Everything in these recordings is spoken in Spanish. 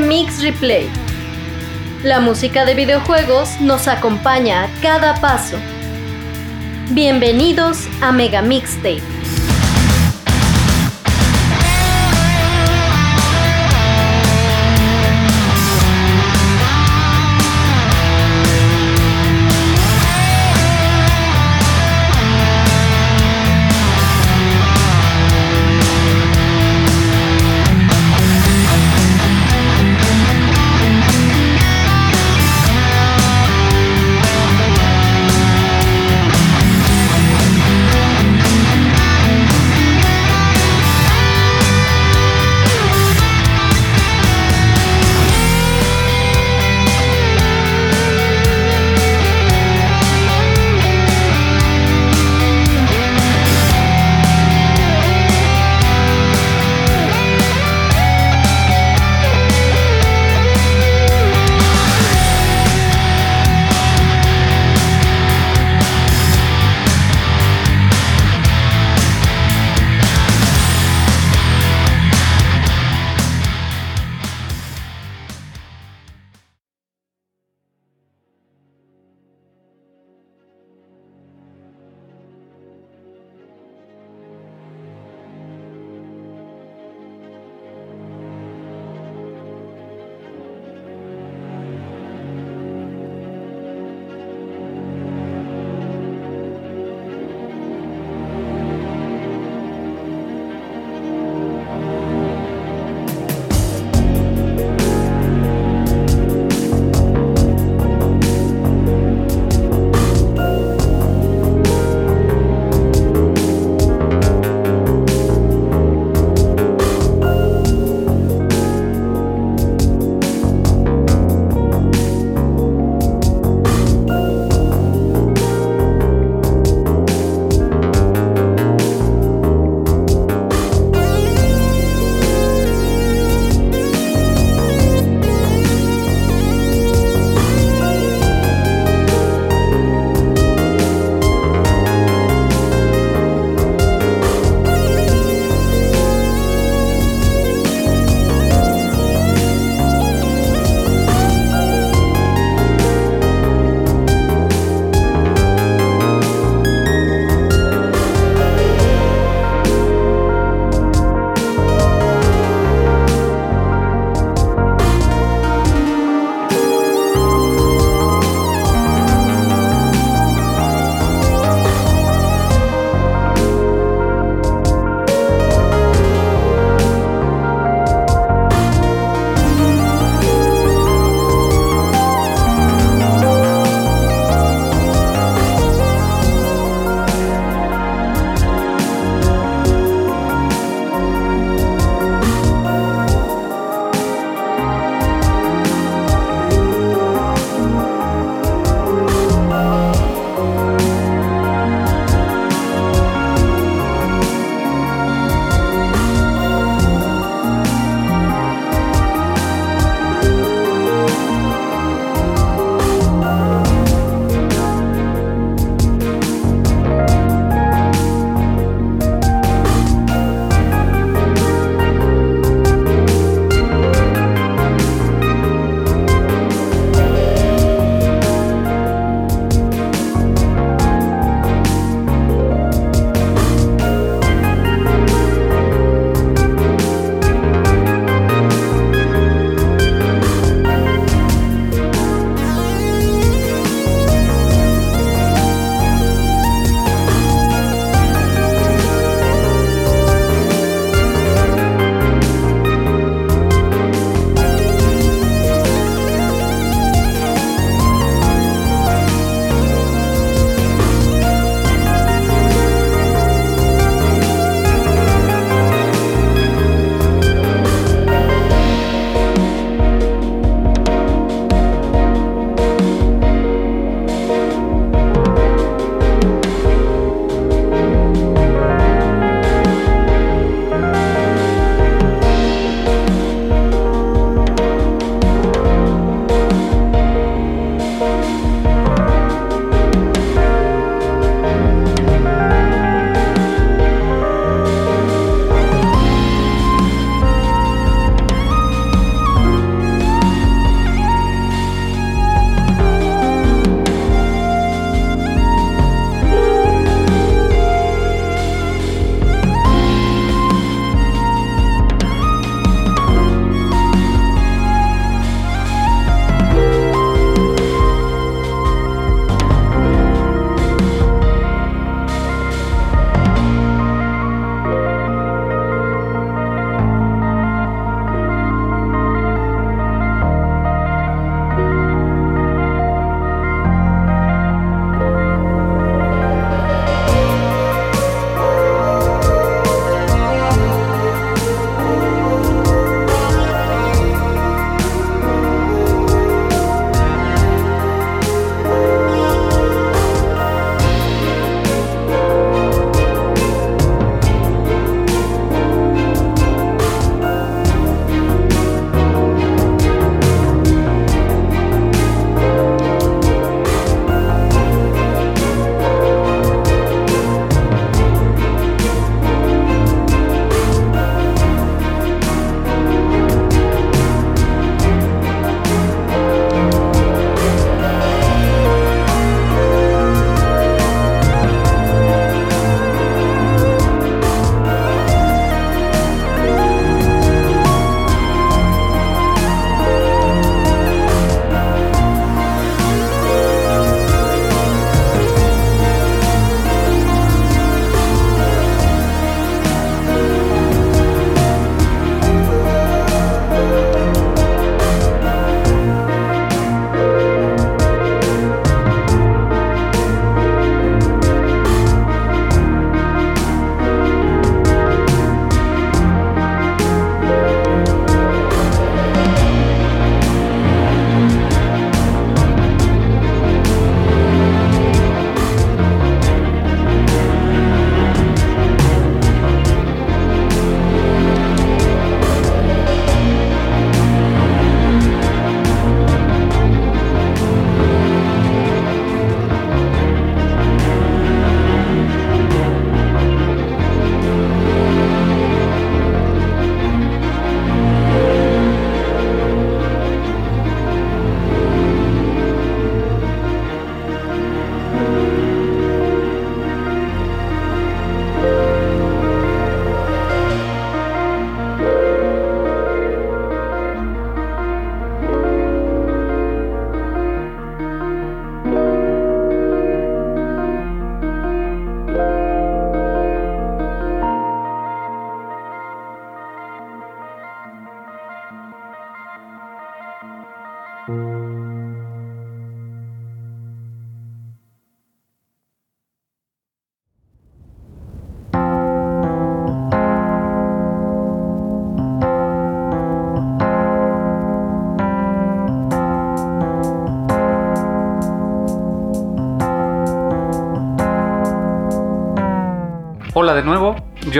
Mix Replay. La música de videojuegos nos acompaña a cada paso. Bienvenidos a Mega Mixtape.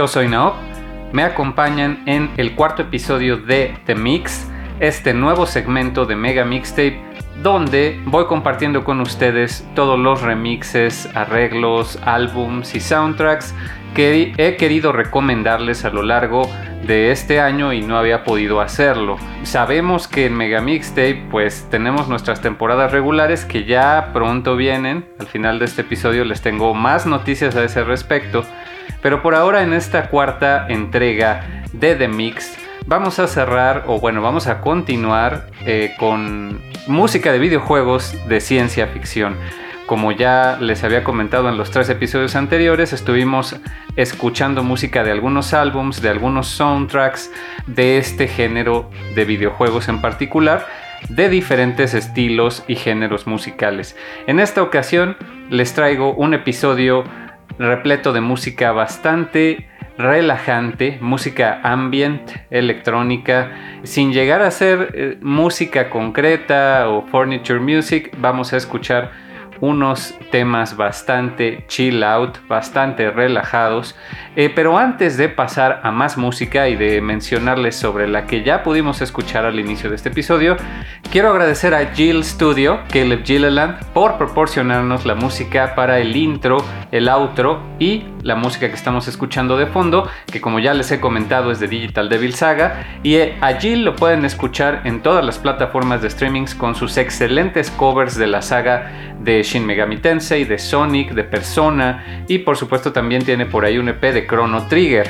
Yo soy Naop. Me acompañan en el cuarto episodio de The Mix, este nuevo segmento de Mega Mixtape donde voy compartiendo con ustedes todos los remixes, arreglos, álbums y soundtracks que he querido recomendarles a lo largo de este año y no había podido hacerlo. Sabemos que en Mega Mixtape pues tenemos nuestras temporadas regulares que ya pronto vienen. Al final de este episodio les tengo más noticias a ese respecto. Pero por ahora en esta cuarta entrega de The Mix vamos a cerrar, o bueno, vamos a continuar eh, con música de videojuegos de ciencia ficción. Como ya les había comentado en los tres episodios anteriores, estuvimos escuchando música de algunos álbums, de algunos soundtracks de este género de videojuegos en particular, de diferentes estilos y géneros musicales. En esta ocasión les traigo un episodio repleto de música bastante relajante, música ambient, electrónica, sin llegar a ser eh, música concreta o furniture music, vamos a escuchar unos temas bastante chill out, bastante relajados. Eh, pero antes de pasar a más música y de mencionarles sobre la que ya pudimos escuchar al inicio de este episodio, quiero agradecer a Jill Studio, Caleb Gilleland, por proporcionarnos la música para el intro, el outro y la música que estamos escuchando de fondo, que como ya les he comentado es de Digital Devil Saga. Y eh, a Jill lo pueden escuchar en todas las plataformas de streamings con sus excelentes covers de la saga de Shin Megami Tensei, de Sonic, de Persona y por supuesto también tiene por ahí un EP de Chrono Trigger.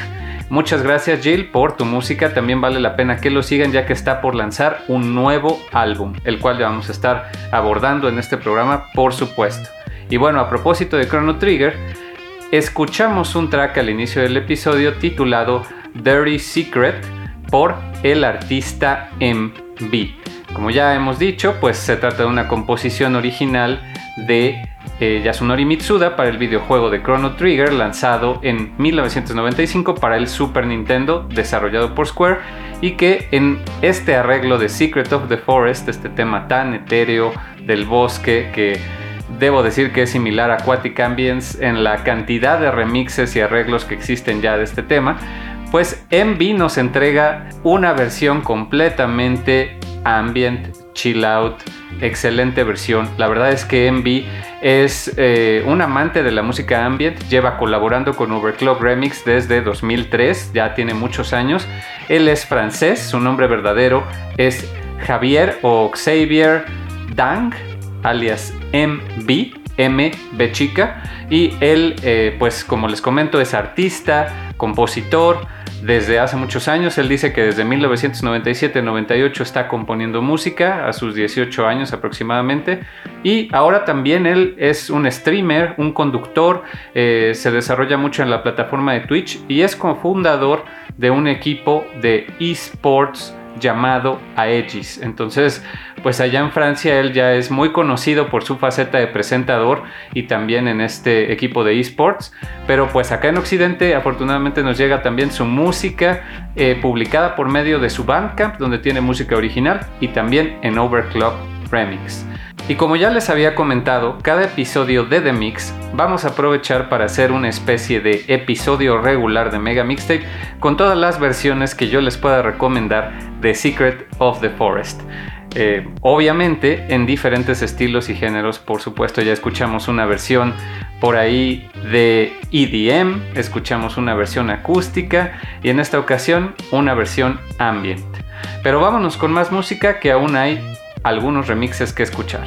Muchas gracias Jill por tu música, también vale la pena que lo sigan ya que está por lanzar un nuevo álbum, el cual ya vamos a estar abordando en este programa por supuesto. Y bueno, a propósito de Chrono Trigger, escuchamos un track al inicio del episodio titulado Dirty Secret por el artista MB. Como ya hemos dicho, pues se trata de una composición original de eh, Yasunori Mitsuda para el videojuego de Chrono Trigger lanzado en 1995 para el Super Nintendo desarrollado por Square y que en este arreglo de Secret of the Forest, este tema tan etéreo del bosque que debo decir que es similar a Aquatic Ambience en la cantidad de remixes y arreglos que existen ya de este tema, pues MV nos entrega una versión completamente ambient, chill out, excelente versión. La verdad es que MV es eh, un amante de la música ambient, lleva colaborando con Overclock Remix desde 2003, ya tiene muchos años. Él es francés, su nombre verdadero es Javier o Xavier Dang, alias MB, MB chica, y él, eh, pues como les comento, es artista, compositor, desde hace muchos años. Él dice que desde 1997-98 está componiendo música, a sus 18 años aproximadamente. Y ahora también él es un streamer, un conductor, eh, se desarrolla mucho en la plataforma de Twitch y es cofundador de un equipo de esports llamado Aegis. Entonces, pues allá en Francia él ya es muy conocido por su faceta de presentador y también en este equipo de esports. Pero pues acá en Occidente afortunadamente nos llega también su música eh, publicada por medio de su Bandcamp, donde tiene música original, y también en Overclock Remix. Y como ya les había comentado, cada episodio de The Mix vamos a aprovechar para hacer una especie de episodio regular de Mega Mixtape con todas las versiones que yo les pueda recomendar de Secret of the Forest. Eh, obviamente en diferentes estilos y géneros, por supuesto ya escuchamos una versión por ahí de EDM, escuchamos una versión acústica y en esta ocasión una versión ambient. Pero vámonos con más música que aún hay algunos remixes que escuchar.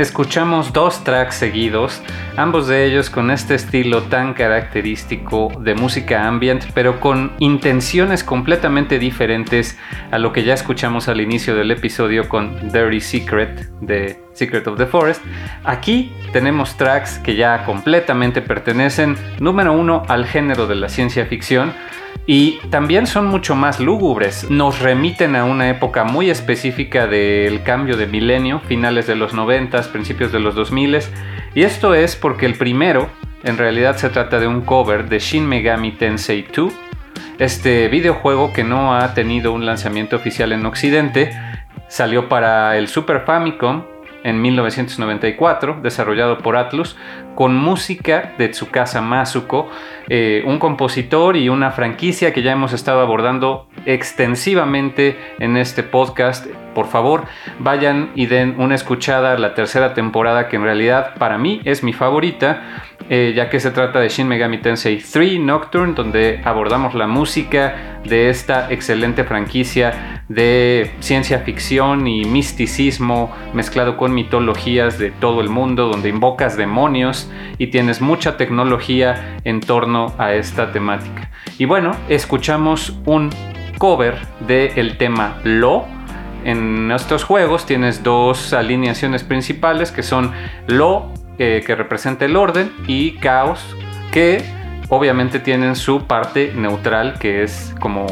Escuchamos dos tracks seguidos, ambos de ellos con este estilo tan característico de música ambient, pero con intenciones completamente diferentes a lo que ya escuchamos al inicio del episodio con Dirty Secret de Secret of the Forest. Aquí tenemos tracks que ya completamente pertenecen, número uno, al género de la ciencia ficción, y también son mucho más lúgubres. Nos remiten a una época muy específica del cambio de milenio, finales de los 90, principios de los 2000. Y esto es porque el primero, en realidad se trata de un cover de Shin Megami Tensei 2, este videojuego que no ha tenido un lanzamiento oficial en Occidente. Salió para el Super Famicom en 1994, desarrollado por Atlus, con música de Tsukasa Masuko, eh, un compositor y una franquicia que ya hemos estado abordando extensivamente en este podcast. Por favor, vayan y den una escuchada a la tercera temporada, que en realidad para mí es mi favorita, eh, ya que se trata de Shin Megami Tensei 3 Nocturne, donde abordamos la música de esta excelente franquicia de ciencia ficción y misticismo mezclado con mitologías de todo el mundo, donde invocas demonios y tienes mucha tecnología en torno a esta temática. Y bueno, escuchamos un cover del tema Lo. En nuestros juegos tienes dos alineaciones principales que son Lo, eh, que representa el orden, y Caos, que obviamente tienen su parte neutral, que es como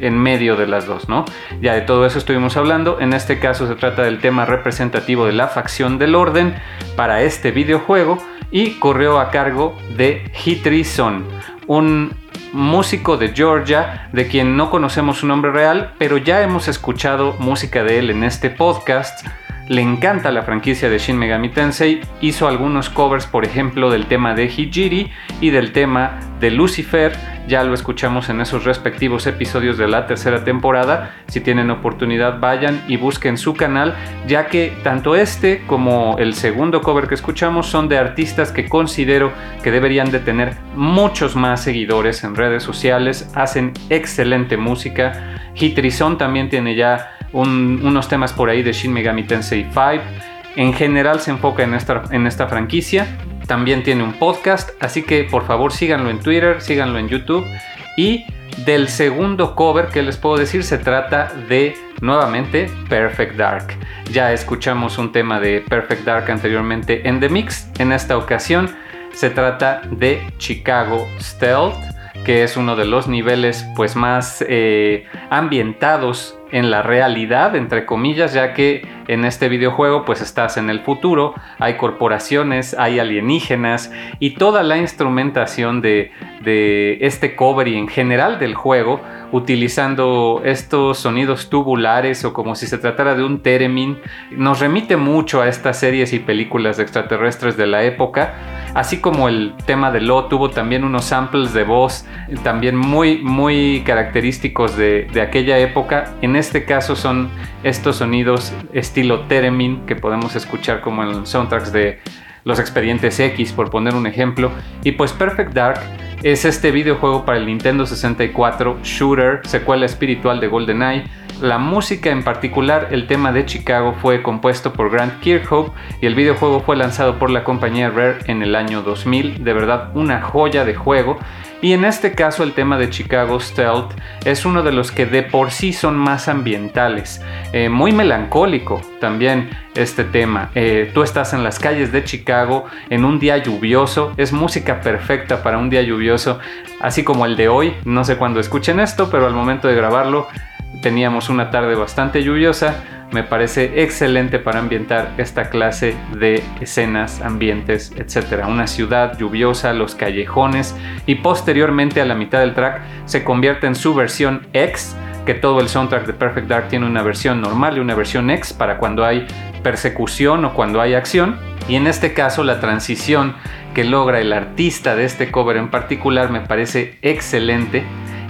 en medio de las dos, ¿no? Ya de todo eso estuvimos hablando. En este caso se trata del tema representativo de la facción del orden para este videojuego y corrió a cargo de Hitri Son, un músico de Georgia de quien no conocemos su nombre real, pero ya hemos escuchado música de él en este podcast. Le encanta la franquicia de Shin Megami Tensei, hizo algunos covers, por ejemplo, del tema de Hijiri y del tema de Lucifer, ya lo escuchamos en esos respectivos episodios de la tercera temporada, si tienen oportunidad vayan y busquen su canal, ya que tanto este como el segundo cover que escuchamos son de artistas que considero que deberían de tener muchos más seguidores en redes sociales, hacen excelente música, Hitrizon también tiene ya unos temas por ahí de Shin Megami Tensei 5. En general se enfoca en esta, en esta franquicia. También tiene un podcast, así que por favor síganlo en Twitter, síganlo en YouTube. Y del segundo cover que les puedo decir se trata de nuevamente Perfect Dark. Ya escuchamos un tema de Perfect Dark anteriormente en The Mix. En esta ocasión se trata de Chicago Stealth, que es uno de los niveles pues más eh, ambientados en la realidad, entre comillas, ya que en este videojuego pues estás en el futuro, hay corporaciones, hay alienígenas y toda la instrumentación de, de este cover y en general del juego utilizando estos sonidos tubulares o como si se tratara de un theremin, nos remite mucho a estas series y películas de extraterrestres de la época, así como el tema de Lo tuvo también unos samples de voz también muy muy característicos de, de aquella época. En este caso son estos sonidos estilo theremin que podemos escuchar como en soundtracks de los expedientes X, por poner un ejemplo. Y pues Perfect Dark es este videojuego para el Nintendo 64 Shooter, secuela espiritual de GoldenEye. La música en particular, el tema de Chicago, fue compuesto por Grant Kirkhope y el videojuego fue lanzado por la compañía Rare en el año 2000. De verdad, una joya de juego. Y en este caso el tema de Chicago Stealth es uno de los que de por sí son más ambientales. Eh, muy melancólico también este tema. Eh, tú estás en las calles de Chicago en un día lluvioso. Es música perfecta para un día lluvioso, así como el de hoy. No sé cuándo escuchen esto, pero al momento de grabarlo teníamos una tarde bastante lluviosa me parece excelente para ambientar esta clase de escenas, ambientes, etc. Una ciudad lluviosa, los callejones y posteriormente a la mitad del track se convierte en su versión X, que todo el soundtrack de Perfect Dark tiene una versión normal y una versión X para cuando hay persecución o cuando hay acción. Y en este caso la transición que logra el artista de este cover en particular me parece excelente.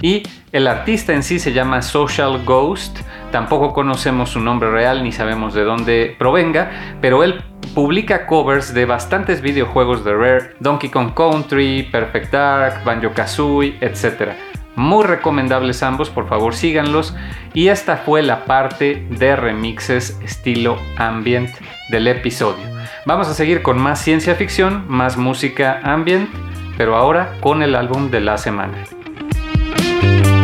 Y el artista en sí se llama Social Ghost Tampoco conocemos su nombre real ni sabemos de dónde provenga, pero él publica covers de bastantes videojuegos de Rare, Donkey Kong Country, Perfect Dark, Banjo Kazooie, etc. Muy recomendables ambos, por favor síganlos. Y esta fue la parte de remixes estilo ambient del episodio. Vamos a seguir con más ciencia ficción, más música ambient, pero ahora con el álbum de la semana. Álbum de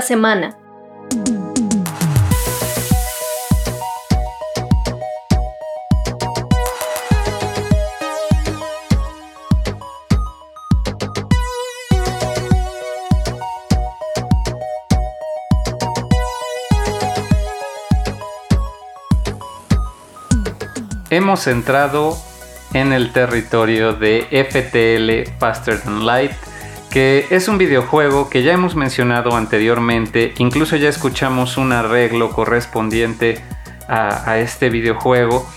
semana. hemos entrado en el territorio de FTL Faster Than Light, que es un videojuego que ya hemos mencionado anteriormente, incluso ya escuchamos un arreglo correspondiente a, este videojuego,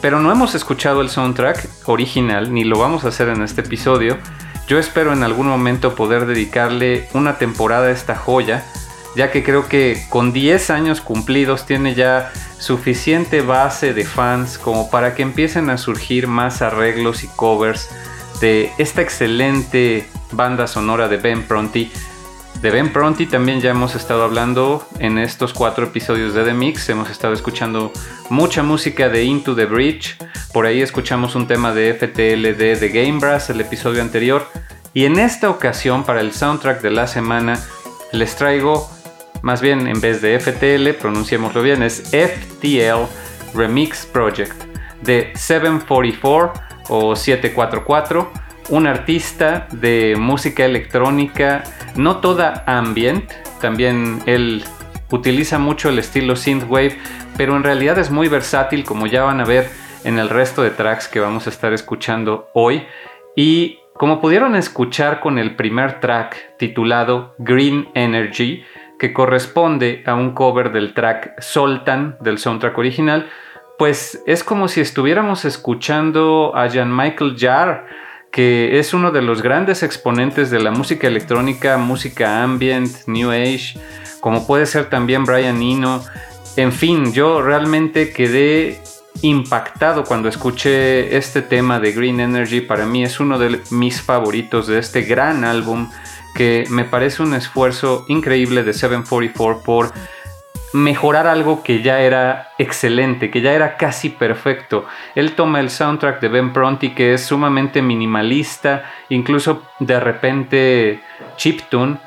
pero no hemos escuchado el soundtrack original, ni lo vamos a hacer en este episodio. Yo espero en algún momento poder dedicarle una temporada a esta joya, ya que creo que con 10 años cumplidos tiene ya suficiente base de fans como para que empiecen a surgir más arreglos y covers de esta excelente banda sonora de Ben Pronti. De Ben Pronti también ya hemos estado hablando en estos cuatro episodios de The Mix. Hemos estado escuchando mucha música de Into the Bridge. Por ahí escuchamos un tema de FTL de The Game Brass, el episodio anterior. Y en esta ocasión, para el soundtrack de la semana, les traigo más bien en vez de FTL, pronunciémoslo bien, es FTL Remix Project de 744 o 744, un artista de música electrónica, no toda ambient, también él utiliza mucho el estilo synthwave, pero en realidad es muy versátil como ya van a ver en el resto de tracks que vamos a estar escuchando hoy. Y como pudieron escuchar con el primer track titulado Green Energy, que corresponde a un cover del track Soltan del soundtrack original, pues es como si estuviéramos escuchando a Jean-Michael Jarre, que es uno de los grandes exponentes de la música electrónica, música ambient, new age, como puede ser también Brian Eno. En fin, yo realmente quedé impactado cuando escuché este tema de Green Energy. Para mí es uno de mis favoritos de este gran álbum que me parece un esfuerzo increíble de 744 por mejorar algo que ya era excelente, que ya era casi perfecto. Él toma el soundtrack de Ben Pronti que es sumamente minimalista, incluso de repente chiptune.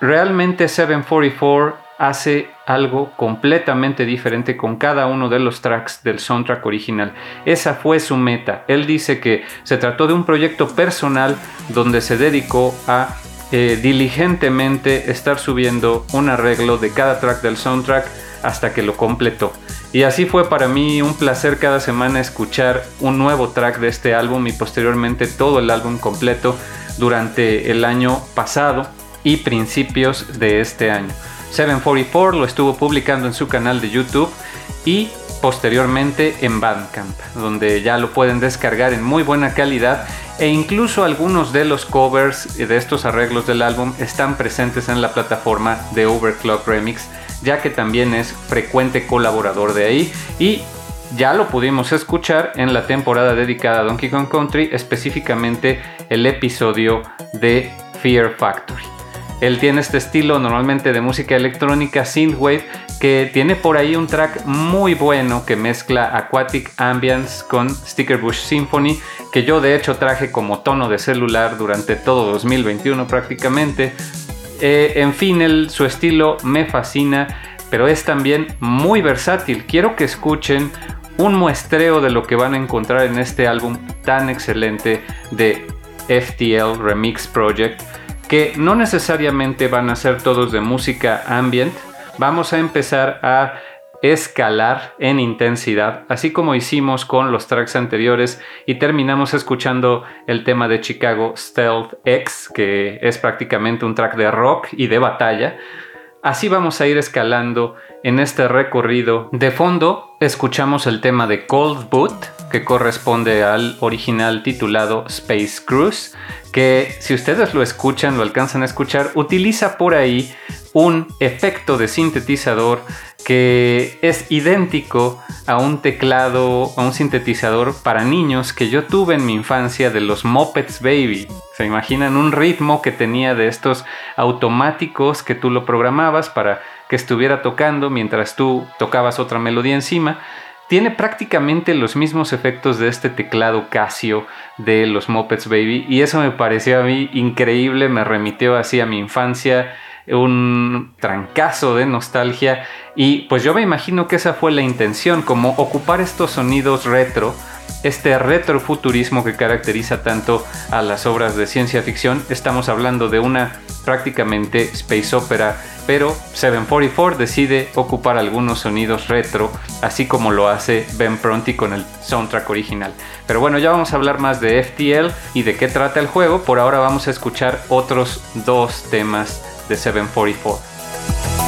Realmente 744 hace algo completamente diferente con cada uno de los tracks del soundtrack original. Esa fue su meta. Él dice que se trató de un proyecto personal donde se dedicó a eh, diligentemente estar subiendo un arreglo de cada track del soundtrack hasta que lo completó. Y así fue para mí un placer cada semana escuchar un nuevo track de este álbum y posteriormente todo el álbum completo durante el año pasado y principios de este año. 744 lo estuvo publicando en su canal de YouTube y posteriormente en Bandcamp, donde ya lo pueden descargar en muy buena calidad e incluso algunos de los covers de estos arreglos del álbum están presentes en la plataforma de Overclock Remix, ya que también es frecuente colaborador de ahí y ya lo pudimos escuchar en la temporada dedicada a Donkey Kong Country, específicamente el episodio de Fear Factory. Él tiene este estilo normalmente de música electrónica synthwave que tiene por ahí un track muy bueno que mezcla Aquatic Ambience con Sticker Bush Symphony, que yo de hecho traje como tono de celular durante todo 2021 prácticamente. Eh, en fin, su estilo me fascina, pero es también muy versátil. Quiero que escuchen un muestreo de lo que van a encontrar en este álbum tan excelente de FTL Remix Project que no necesariamente van a ser todos de música ambient, vamos a empezar a escalar en intensidad, así como hicimos con los tracks anteriores y terminamos escuchando el tema de Chicago Stealth X, que es prácticamente un track de rock y de batalla. Así vamos a ir escalando en este recorrido. De fondo escuchamos el tema de Cold Boot, que corresponde al original titulado Space Cruise, que si ustedes lo escuchan, lo alcanzan a escuchar, utiliza por ahí un efecto de sintetizador que es idéntico a un teclado, a un sintetizador para niños que yo tuve en mi infancia de los Muppets Baby. Se imaginan un ritmo que tenía de estos automáticos que tú lo programabas para que estuviera tocando mientras tú tocabas otra melodía encima tiene prácticamente los mismos efectos de este teclado Casio de los Muppets Baby y eso me pareció a mí increíble, me remitió así a mi infancia. Un trancazo de nostalgia y pues yo me imagino que esa fue la intención, como ocupar estos sonidos retro este retrofuturismo que caracteriza tanto a las obras de ciencia ficción. Estamos hablando de una prácticamente space opera, pero 744 decide ocupar algunos sonidos retro, así como lo hace Ben Pronti con el soundtrack original. Pero bueno, ya vamos a hablar más de FTL y de qué trata el juego. Por ahora vamos a escuchar otros dos temas de 744.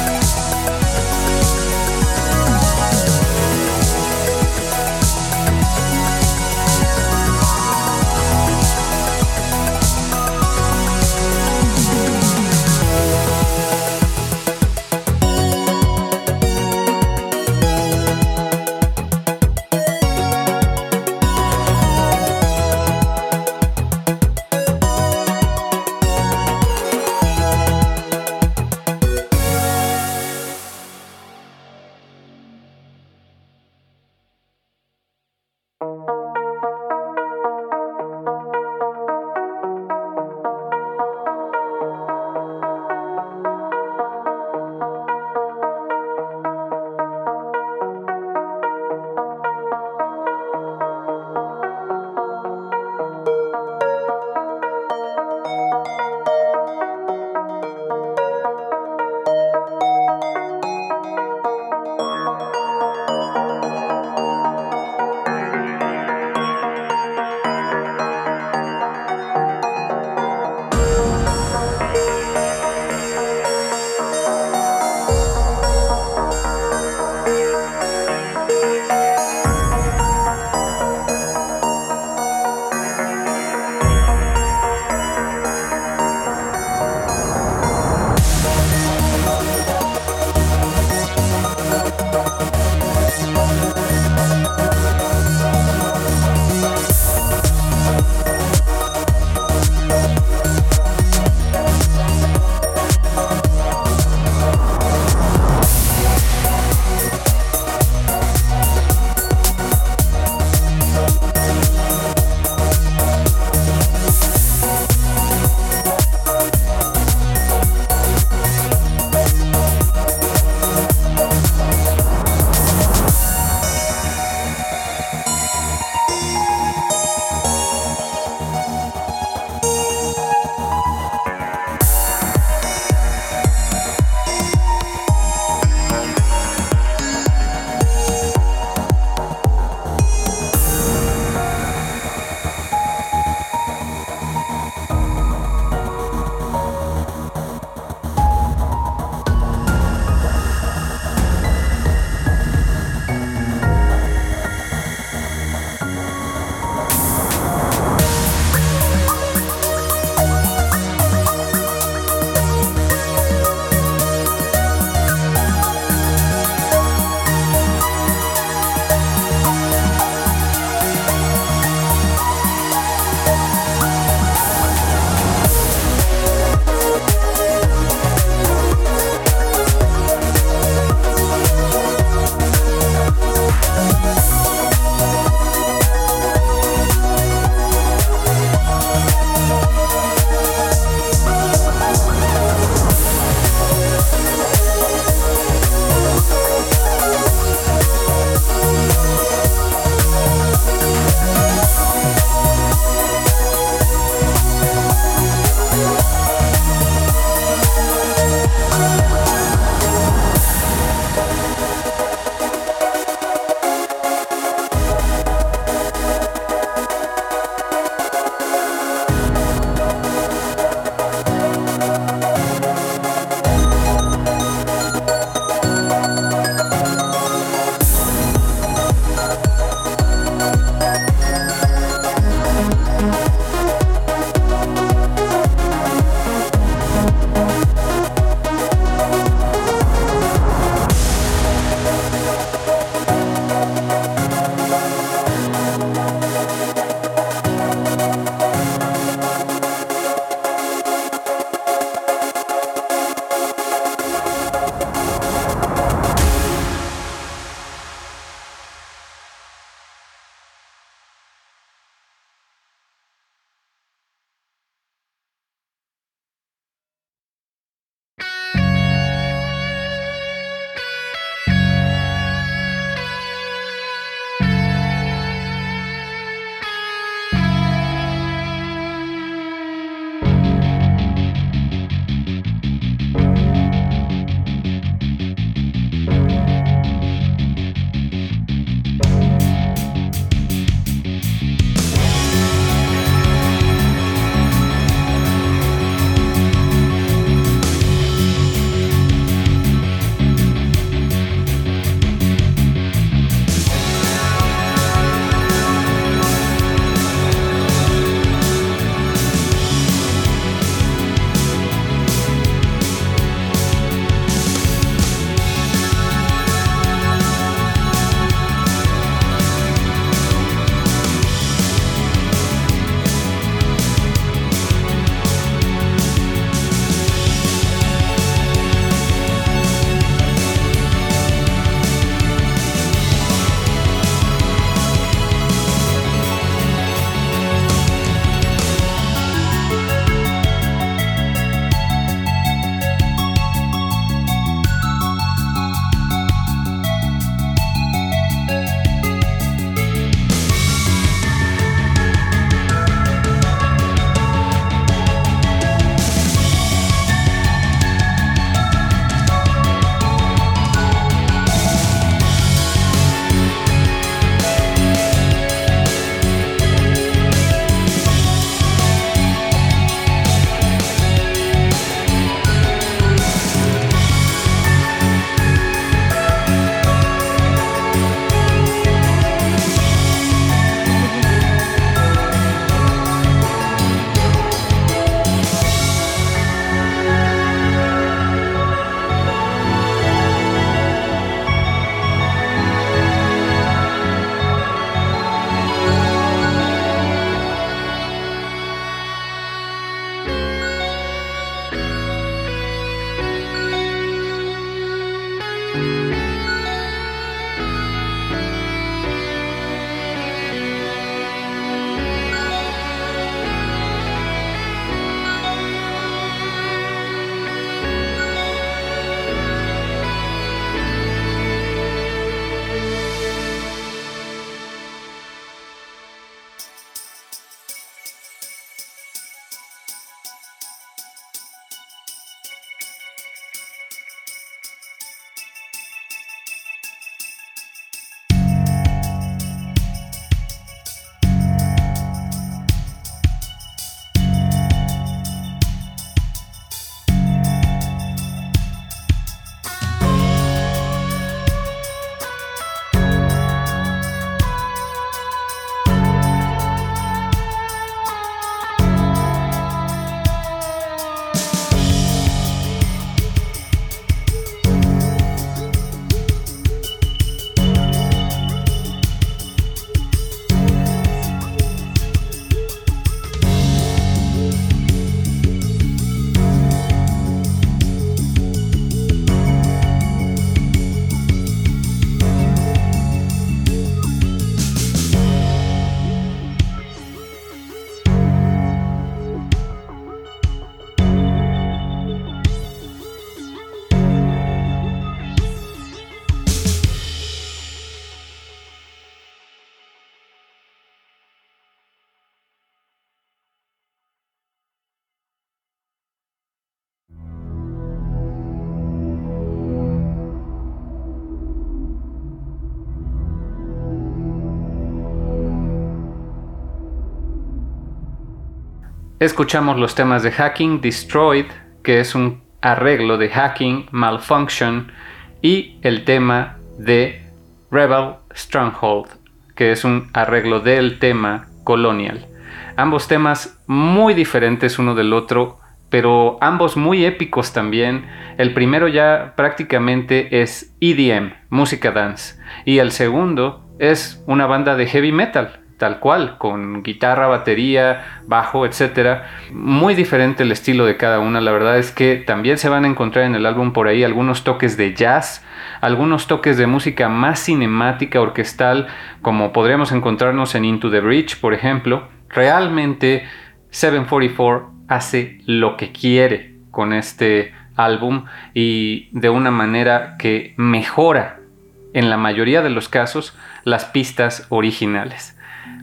Escuchamos los temas de Hacking Destroyed, que es un arreglo de Hacking Malfunction, y el tema de Rebel Stronghold, que es un arreglo del tema Colonial. Ambos temas muy diferentes uno del otro, pero ambos muy épicos también. El primero ya prácticamente es EDM, música dance, y el segundo es una banda de heavy metal, tal cual, con guitarra, batería, bajo, etc. Muy diferente el estilo de cada una. La verdad es que también se van a encontrar en el álbum por ahí algunos toques de jazz, algunos toques de música más cinemática, orquestal, como podríamos encontrarnos en Into the Bridge, por ejemplo. Realmente 744 hace lo que quiere con este álbum y de una manera que mejora en la mayoría de los casos las pistas originales.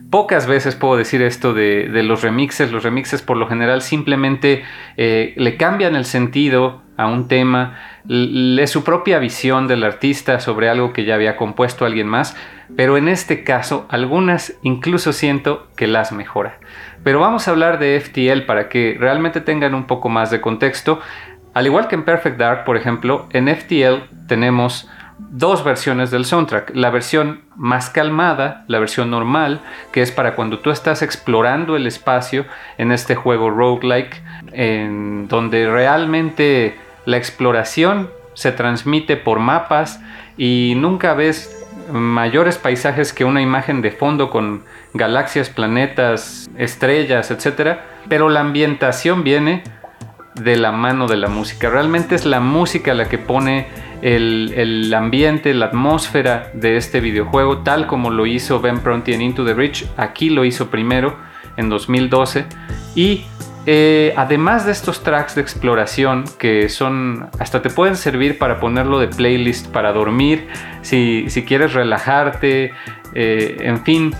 Pocas veces puedo decir esto de, los remixes. Los remixes por lo general simplemente eh, le cambian el sentido a un tema, es su propia visión del artista sobre algo que ya había compuesto alguien más, pero en este caso algunas incluso siento que las mejora. Pero vamos a hablar de FTL para que realmente tengan un poco más de contexto. Al igual que en Perfect Dark, por ejemplo, en FTL tenemos dos versiones del soundtrack. La versión más calmada, la versión normal, que es para cuando tú estás explorando el espacio en este juego roguelike, en donde realmente la exploración se transmite por mapas y nunca ves mayores paisajes que una imagen de fondo con galaxias, planetas, estrellas, etc. Pero la ambientación viene de la mano de la música. Realmente es la música la que pone el, ambiente, la atmósfera de este videojuego, tal como lo hizo Ben Pronti en Into the Bridge. Aquí lo hizo primero, en 2012. Y eh, además de estos tracks de exploración que son, hasta te pueden servir para ponerlo de playlist para dormir, si, quieres relajarte, eh, en fin,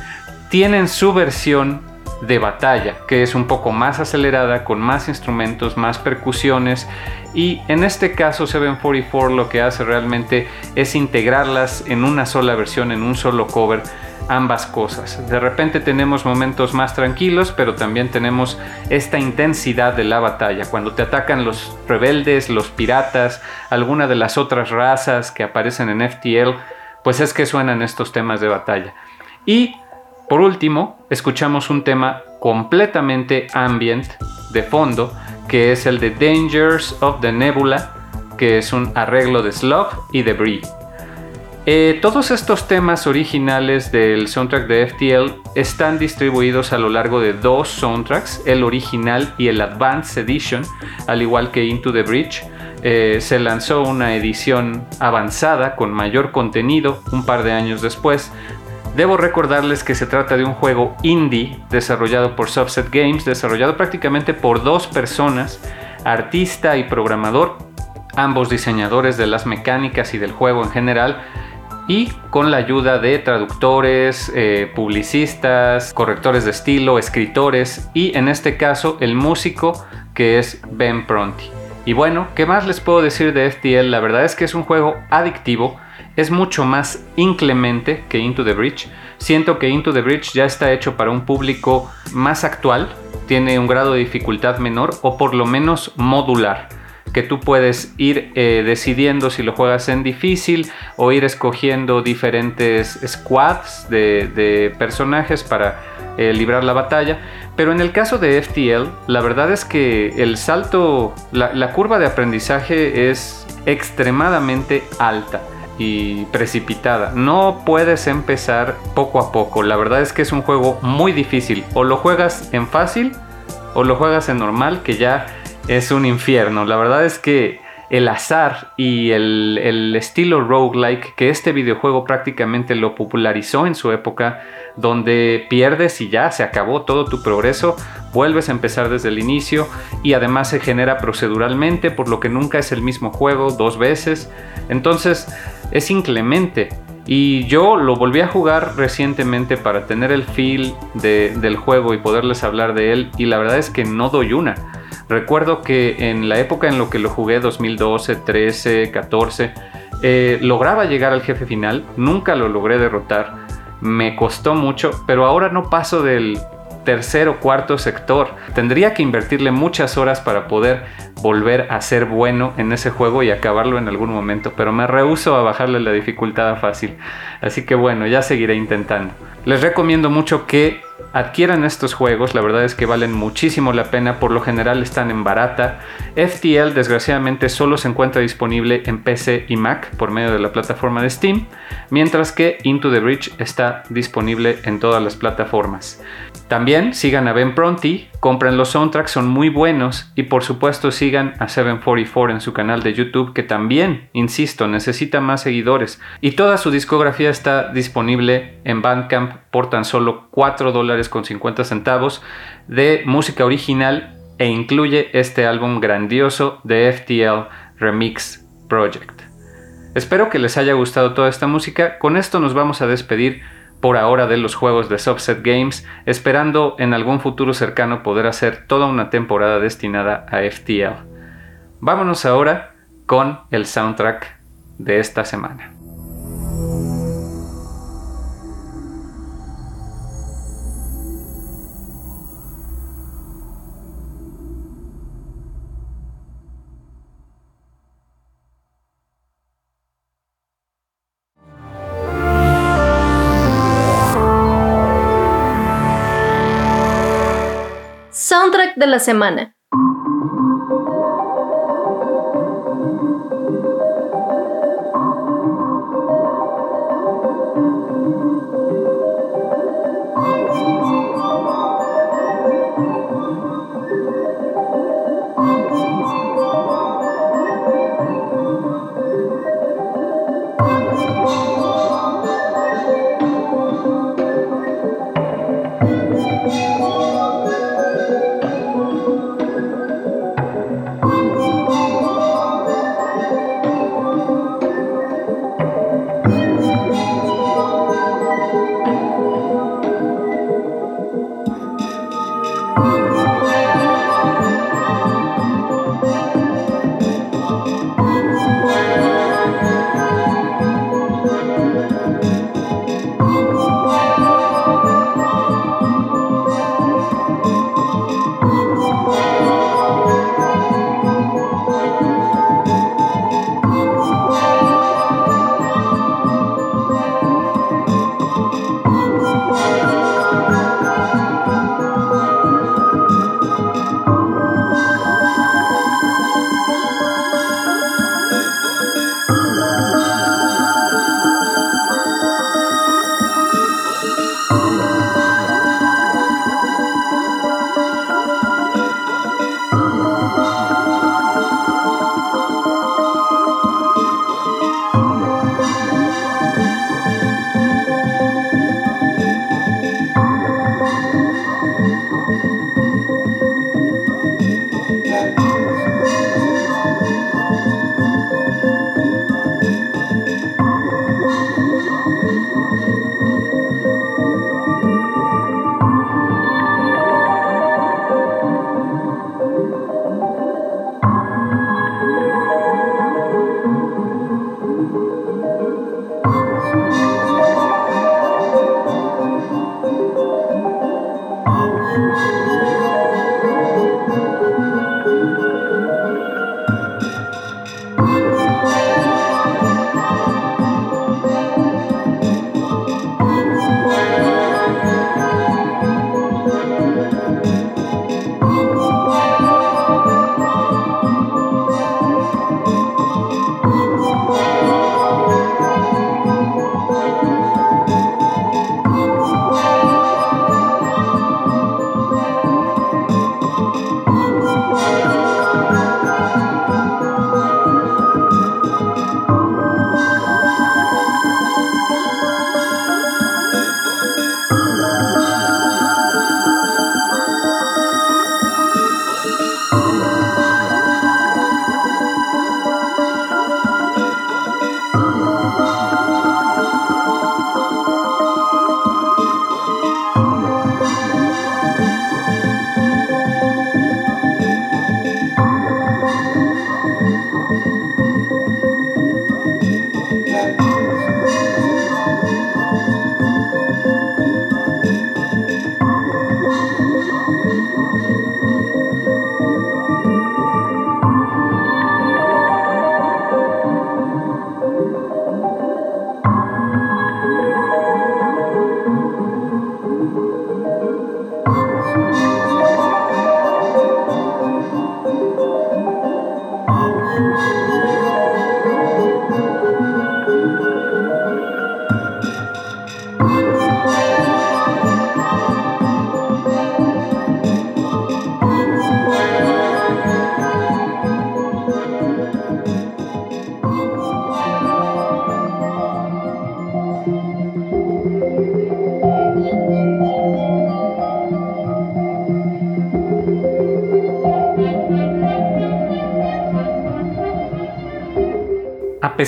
tienen su versión de batalla, que es un poco más acelerada, con más instrumentos, más percusiones. Y en este caso 744 lo que hace realmente es integrarlas en una sola versión, en un solo cover, ambas cosas. De repente tenemos momentos más tranquilos, pero también tenemos esta intensidad de la batalla. Cuando te atacan los rebeldes, los piratas, alguna de las otras razas que aparecen en FTL, pues es que suenan estos temas de batalla. Y por último, escuchamos un tema completamente ambient de fondo, que es el de Dangers of the Nebula, que es un arreglo de Slug y Debris. Eh, todos estos temas originales del soundtrack de FTL están distribuidos a lo largo de dos soundtracks, el original y el Advanced Edition, al igual que Into the Bridge. Eh, se lanzó una edición avanzada con mayor contenido un par de años después, Debo recordarles que se trata de un juego indie desarrollado por Subset Games, desarrollado prácticamente por dos personas, artista y programador, ambos diseñadores de las mecánicas y del juego en general, y con la ayuda de traductores, eh, publicistas, correctores de estilo, escritores y en este caso el músico que es Ben Pronti. Y bueno, ¿qué más les puedo decir de FTL? La verdad es que es un juego adictivo es mucho más inclemente que Into the Bridge. Siento que Into the Bridge ya está hecho para un público más actual, tiene un grado de dificultad menor o por lo menos modular que tú puedes ir eh, decidiendo si lo juegas en difícil o ir escogiendo diferentes squads de, personajes para eh, librar la batalla. Pero en el caso de FTL, la verdad es que el salto, la curva de aprendizaje es extremadamente alta y precipitada. No puedes empezar poco a poco. La verdad es que es un juego muy difícil. O lo juegas en fácil o lo juegas en normal, que ya es un infierno. La verdad es que el azar y el, el estilo roguelike que este videojuego prácticamente lo popularizó en su época, donde pierdes y ya se acabó todo tu progreso, vuelves a empezar desde el inicio y además se genera proceduralmente, por lo que nunca es el mismo juego dos veces. Entonces es inclemente. Y yo lo volví a jugar recientemente para tener el feel del juego y poderles hablar de él. Y la verdad es que no doy una. Recuerdo que en la época en lo que lo jugué, 2012, 13, 14, lograba llegar al jefe final. Nunca lo logré derrotar. Me costó mucho, pero ahora no paso del tercer o cuarto sector. Tendría que invertirle muchas horas para poder volver a ser bueno en ese juego y acabarlo en algún momento, pero me rehuso a bajarle la dificultad a fácil. Así que bueno, ya seguiré intentando. Les recomiendo mucho que adquieran estos juegos, la verdad es que valen muchísimo la pena, por lo general están en barata. FTL desgraciadamente solo se encuentra disponible en PC y Mac por medio de la plataforma de Steam, mientras que Into the Breach está disponible en todas las plataformas. También sigan a Ben Pronti, compren los soundtracks, son muy buenos y por supuesto sigan a 744 en su canal de YouTube que también, insisto, necesita más seguidores y toda su discografía está disponible en Bandcamp por tan solo 4 dólares con 50 centavos de música original e incluye este álbum grandioso de FTL Remix Project. Espero que les haya gustado toda esta música, con esto nos vamos a despedir por ahora de los juegos de Subset Games, esperando en algún futuro cercano poder hacer toda una temporada destinada a FTL. Vámonos ahora con el soundtrack de esta semana. Soundtrack de la semana.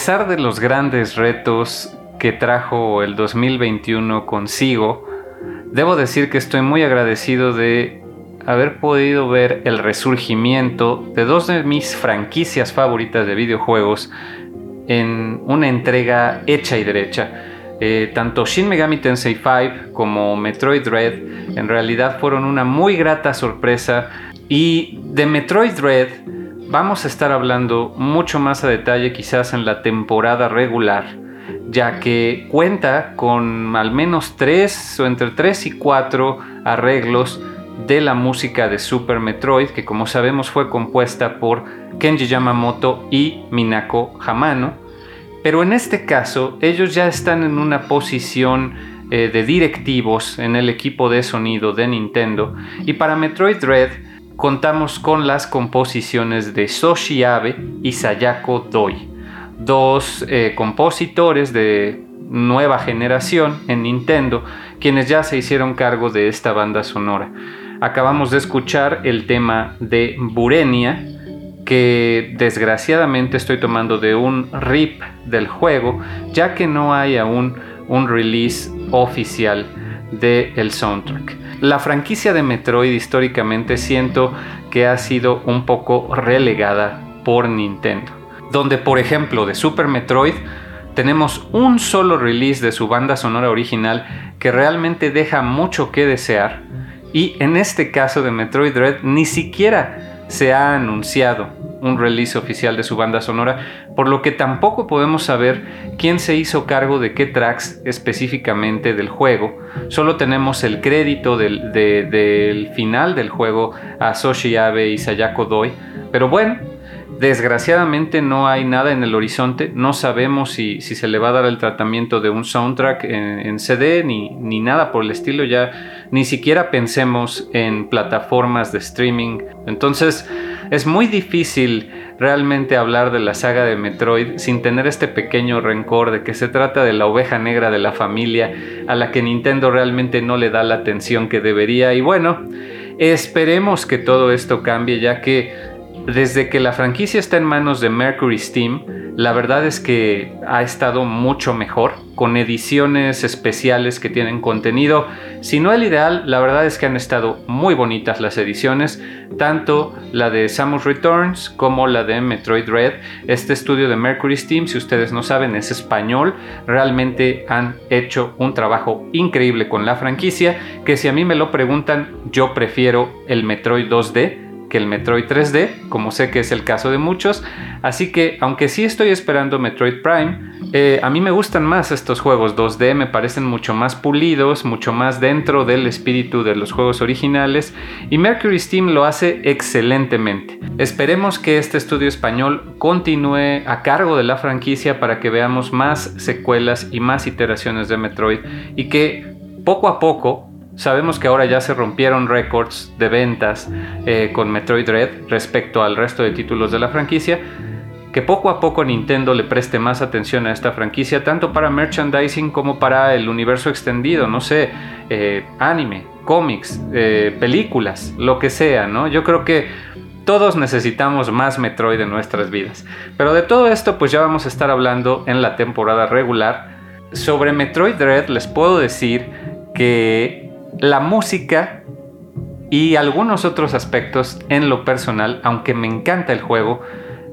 Pesar de los grandes retos que trajo el 2021 consigo, debo decir que estoy muy agradecido de haber podido ver el resurgimiento de dos de mis franquicias favoritas de videojuegos en una entrega hecha y derecha. Eh, tanto Shin Megami Tensei 5 como Metroid Dread en realidad fueron una muy grata sorpresa y de Metroid Dread vamos a estar hablando mucho más a detalle quizás en la temporada regular ya que cuenta con al menos tres o entre tres y cuatro arreglos de la música de Super Metroid, que como sabemos fue compuesta por Kenji Yamamoto y Minako Hamano. Pero en este caso, ellos ya están en una posición eh, de directivos en el equipo de sonido de Nintendo. Y para Metroid Dread contamos con las composiciones de Soshi Abe y Sayako Doi dos eh, compositores de nueva generación en Nintendo, quienes ya se hicieron cargo de esta banda sonora. Acabamos de escuchar el tema de Burenia, que desgraciadamente estoy tomando de un rip del juego, ya que no hay aún un release oficial del el soundtrack. La franquicia de Metroid históricamente siento que ha sido un poco relegada por Nintendo donde por ejemplo de Super Metroid tenemos un solo release de su banda sonora original que realmente deja mucho que desear y en este caso de Metroid Dread ni siquiera se ha anunciado un release oficial de su banda sonora, por lo que tampoco podemos saber quién se hizo cargo de qué tracks específicamente del juego. Solo tenemos el crédito del, final del juego a Soshi Abe y Sayako Doi, pero bueno, Desgraciadamente no hay nada en el horizonte, no sabemos si, se le va a dar el tratamiento de un soundtrack en, CD ni, ni, nada por el estilo, ya ni siquiera pensemos en plataformas de streaming. Entonces es muy difícil realmente hablar de la saga de Metroid sin tener este pequeño rencor de que se trata de la oveja negra de la familia a la que Nintendo realmente no le da la atención que debería. Y bueno, esperemos que todo esto cambie ya que desde que la franquicia está en manos de Mercury Steam, la verdad es que ha estado mucho mejor, con ediciones especiales que tienen contenido. Si no el ideal, la verdad es que han estado muy bonitas las ediciones, tanto la de Samus Returns como la de Metroid Red. Este estudio de Mercury Steam, si ustedes no saben, es español. Realmente han hecho un trabajo increíble con la franquicia, que si a mí me lo preguntan, yo prefiero el Metroid 2D que el Metroid 3D, como sé que es el caso de muchos. Así que, aunque sí estoy esperando Metroid Prime, eh, a mí me gustan más estos juegos 2D, me parecen mucho más pulidos, mucho más dentro del espíritu de los juegos originales, y Mercury Steam lo hace excelentemente. Esperemos que este estudio español continúe a cargo de la franquicia para que veamos más secuelas y más iteraciones de Metroid y que poco a poco Sabemos que ahora ya se rompieron récords de ventas eh, con Metroid Red respecto al resto de títulos de la franquicia. Que poco a poco Nintendo le preste más atención a esta franquicia, tanto para merchandising como para el universo extendido, no sé, eh, anime, cómics, eh, películas, lo que sea, ¿no? Yo creo que todos necesitamos más Metroid en nuestras vidas. Pero de todo esto, pues ya vamos a estar hablando en la temporada regular. Sobre Metroid Dread les puedo decir que la música y algunos otros aspectos en lo personal, aunque me encanta el juego,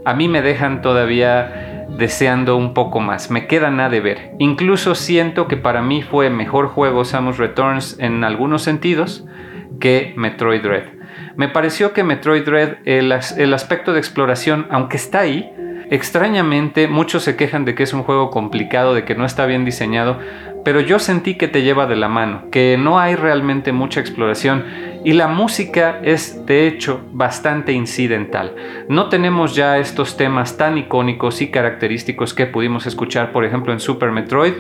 a mí me dejan todavía deseando un poco más. Me queda nada de ver. Incluso siento que para mí fue mejor juego Samus Returns en algunos sentidos que Metroid Dread. Me pareció que Metroid Dread, el, el aspecto de exploración, aunque está ahí, Extrañamente, muchos se quejan de que es un juego complicado, de que no está bien diseñado, pero yo sentí que te lleva de la mano, que no hay realmente mucha exploración y la música es de hecho bastante incidental. No tenemos ya estos temas tan icónicos y característicos que pudimos escuchar por ejemplo en Super Metroid,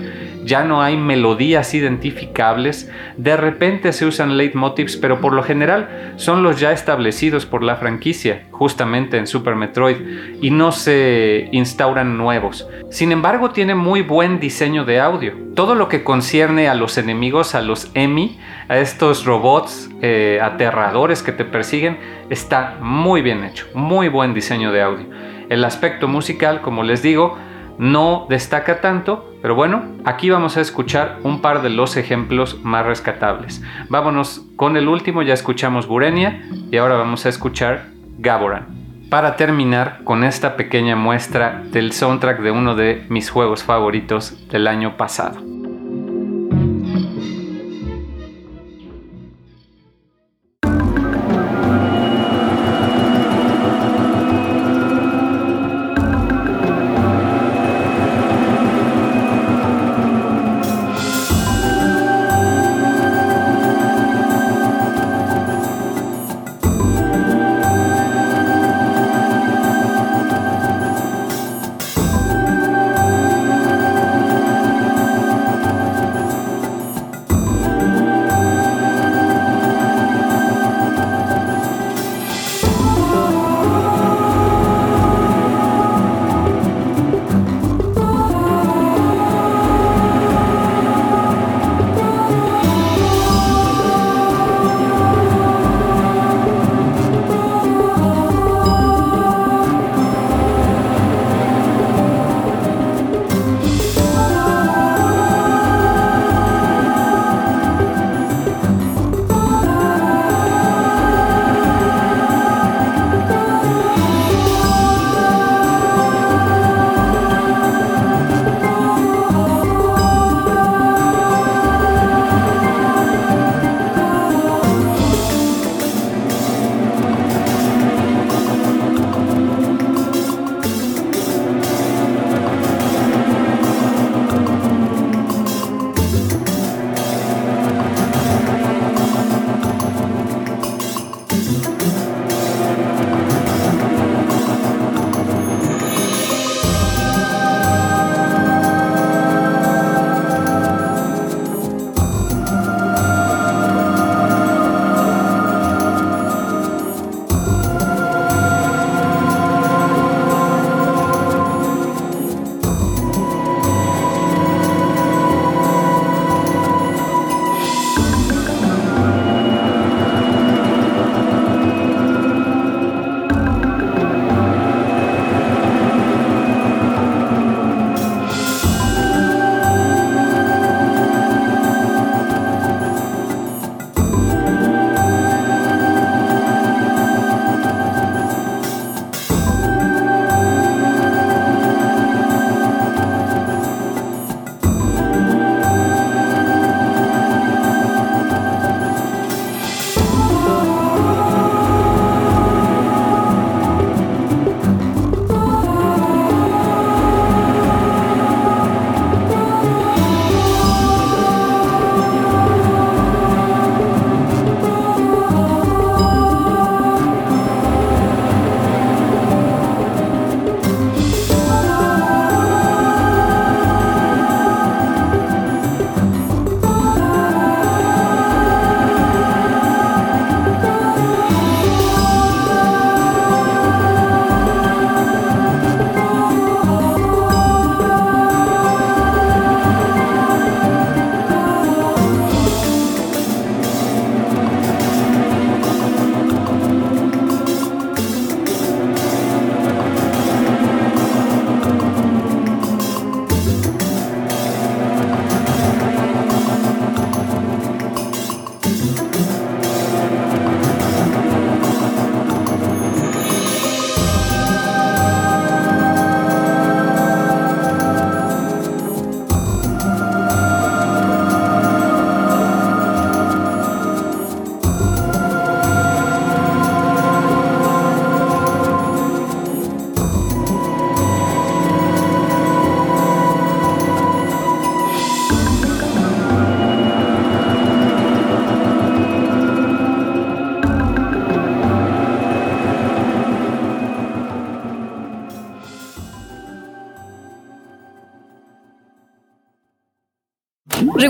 ya no hay melodías identificables, de repente se usan leitmotivs, pero por lo general son los ya establecidos por la franquicia, justamente en Super Metroid, y no se instauran nuevos. Sin embargo, tiene muy buen diseño de audio. Todo lo que concierne a los enemigos, a los EMI, a estos robots eh, aterradores que te persiguen, está muy bien hecho, muy buen diseño de audio. El aspecto musical, como les digo, no destaca tanto, pero bueno, aquí vamos a escuchar un par de los ejemplos más rescatables. Vámonos con el último, ya escuchamos Burenia y ahora vamos a escuchar Gaboran. Para terminar con esta pequeña muestra del soundtrack de uno de mis juegos favoritos del año pasado.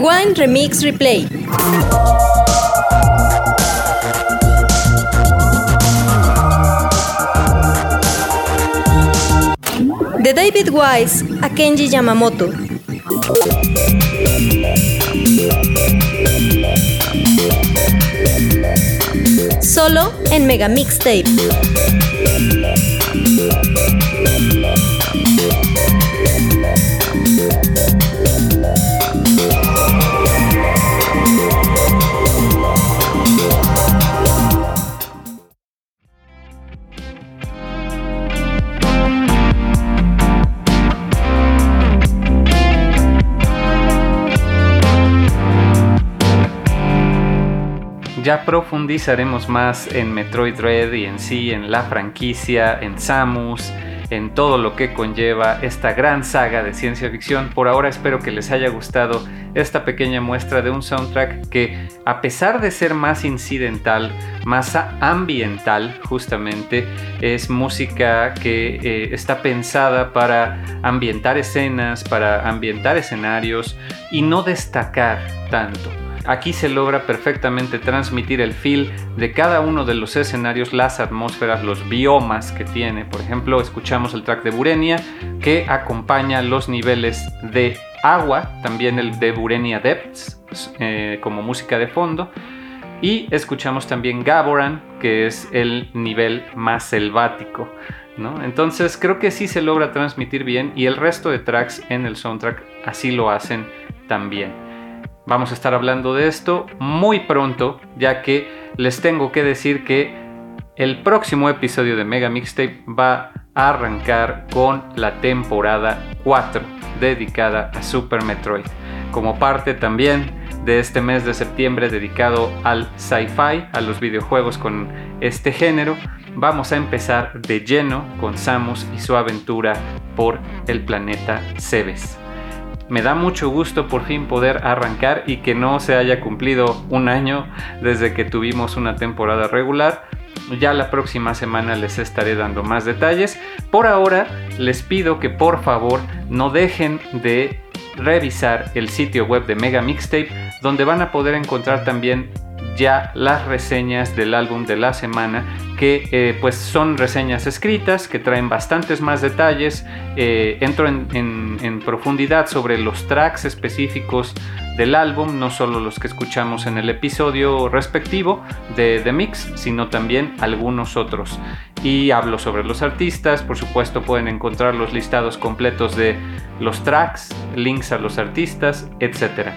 Rewind Remix Replay. De David Wise a Kenji Yamamoto. Solo en Mega Mixtape. Ya profundizaremos más en Metroid Dread y en sí, en la franquicia, en Samus, en todo lo que conlleva esta gran saga de ciencia ficción. Por ahora espero que les haya gustado esta pequeña muestra de un soundtrack que a pesar de ser más incidental, más ambiental justamente, es música que eh, está pensada para ambientar escenas, para ambientar escenarios y no destacar tanto. Aquí se logra perfectamente transmitir el feel de cada uno de los escenarios, las atmósferas, los biomas que tiene. Por ejemplo, escuchamos el track de Burenia que acompaña los niveles de agua, también el de Burenia Depths eh, como música de fondo. Y escuchamos también Gaboran, que es el nivel más selvático. Entonces creo que sí se logra transmitir bien y el resto de tracks en el soundtrack así lo hacen también. Vamos a estar hablando de esto muy pronto, ya que les tengo que decir que el próximo episodio de Mega Mixtape va a arrancar con la temporada 4 dedicada a Super Metroid, como parte también de este mes de septiembre dedicado al sci-fi, a los videojuegos con este género. Vamos a empezar de lleno con Samus y su aventura por el planeta Cebes. Me da mucho gusto por fin poder arrancar y que no se haya cumplido un año desde que tuvimos una temporada regular. Ya la próxima semana les estaré dando más detalles. Por ahora les pido que por favor no dejen de revisar el sitio web de Mega Mixtape donde van a poder encontrar también ya las reseñas del álbum de la semana que eh, pues son reseñas escritas que traen bastantes más detalles eh, entro en, profundidad sobre los tracks específicos del álbum no solo los que escuchamos en el episodio respectivo de The Mix sino también algunos otros. Y hablo sobre los artistas por supuesto pueden encontrar los listados completos de los tracks links a los artistas etcétera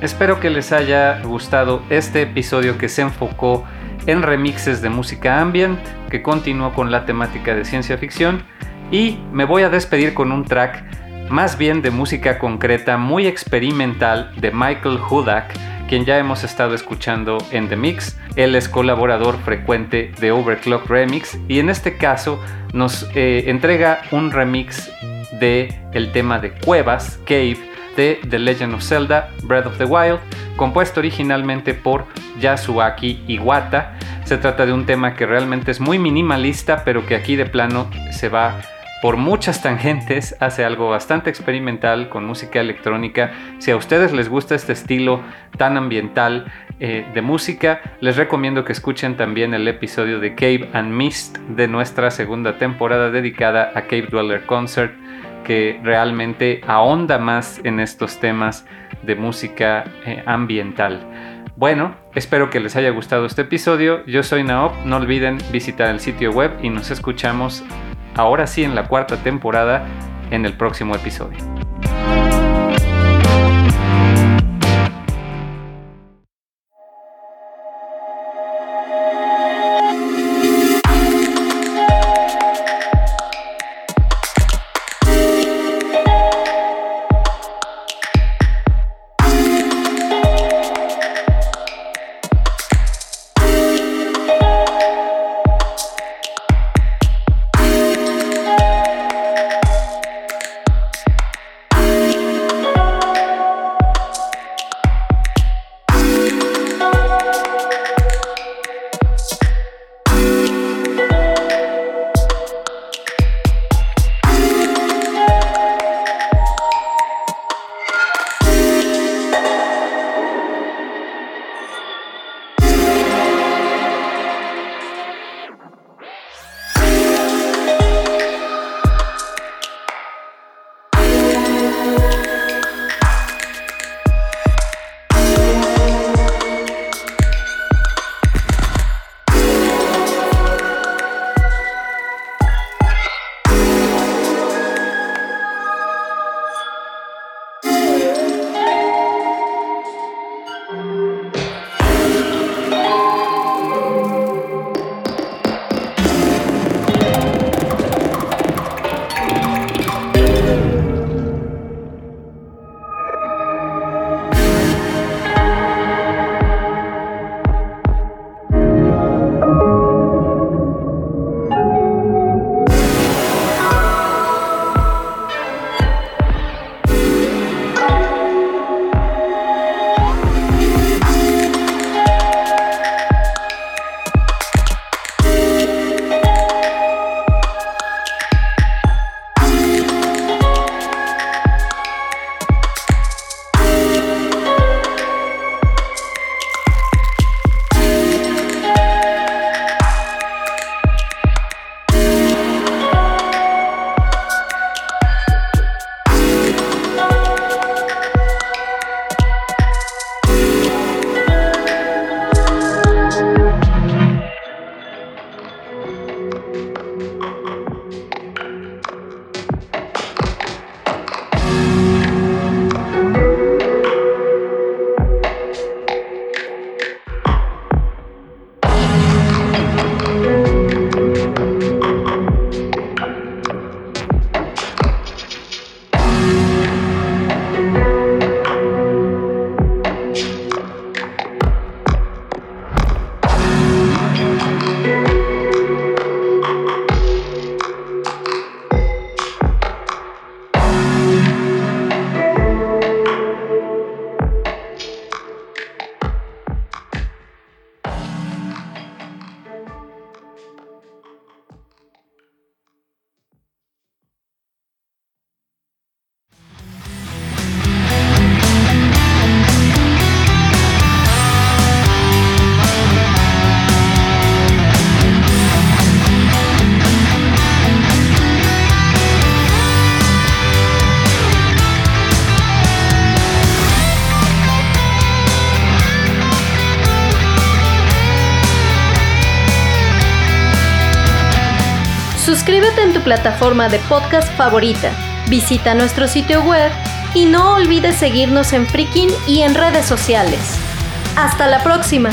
Espero que les haya gustado este episodio que se enfocó en remixes de música ambient, que continuó con la temática de ciencia ficción y me voy a despedir con un track más bien de música concreta, muy experimental de Michael Hudak, quien ya hemos estado escuchando en The Mix. Él es colaborador frecuente de Overclock Remix y en este caso nos eh, entrega un remix de el tema de Cuevas, Cave, de The Legend of Zelda Breath of the Wild, compuesto originalmente por Yasuaki Iwata. Se trata de un tema que realmente es muy minimalista, pero que aquí de plano se va por muchas tangentes, hace algo bastante experimental con música electrónica. Si a ustedes les gusta este estilo tan ambiental eh, de música, les recomiendo que escuchen también el episodio de Cave and Mist de nuestra segunda temporada dedicada a Cave Dweller Concert que realmente ahonda más en estos temas de música eh, ambiental. Bueno, espero que les haya gustado este episodio. Yo soy Naop, no olviden visitar el sitio web y nos escuchamos ahora sí en la cuarta temporada en el próximo episodio. Plataforma de podcast favorita, visita nuestro sitio web y no olvides seguirnos en Freaking y en redes sociales. ¡Hasta la próxima!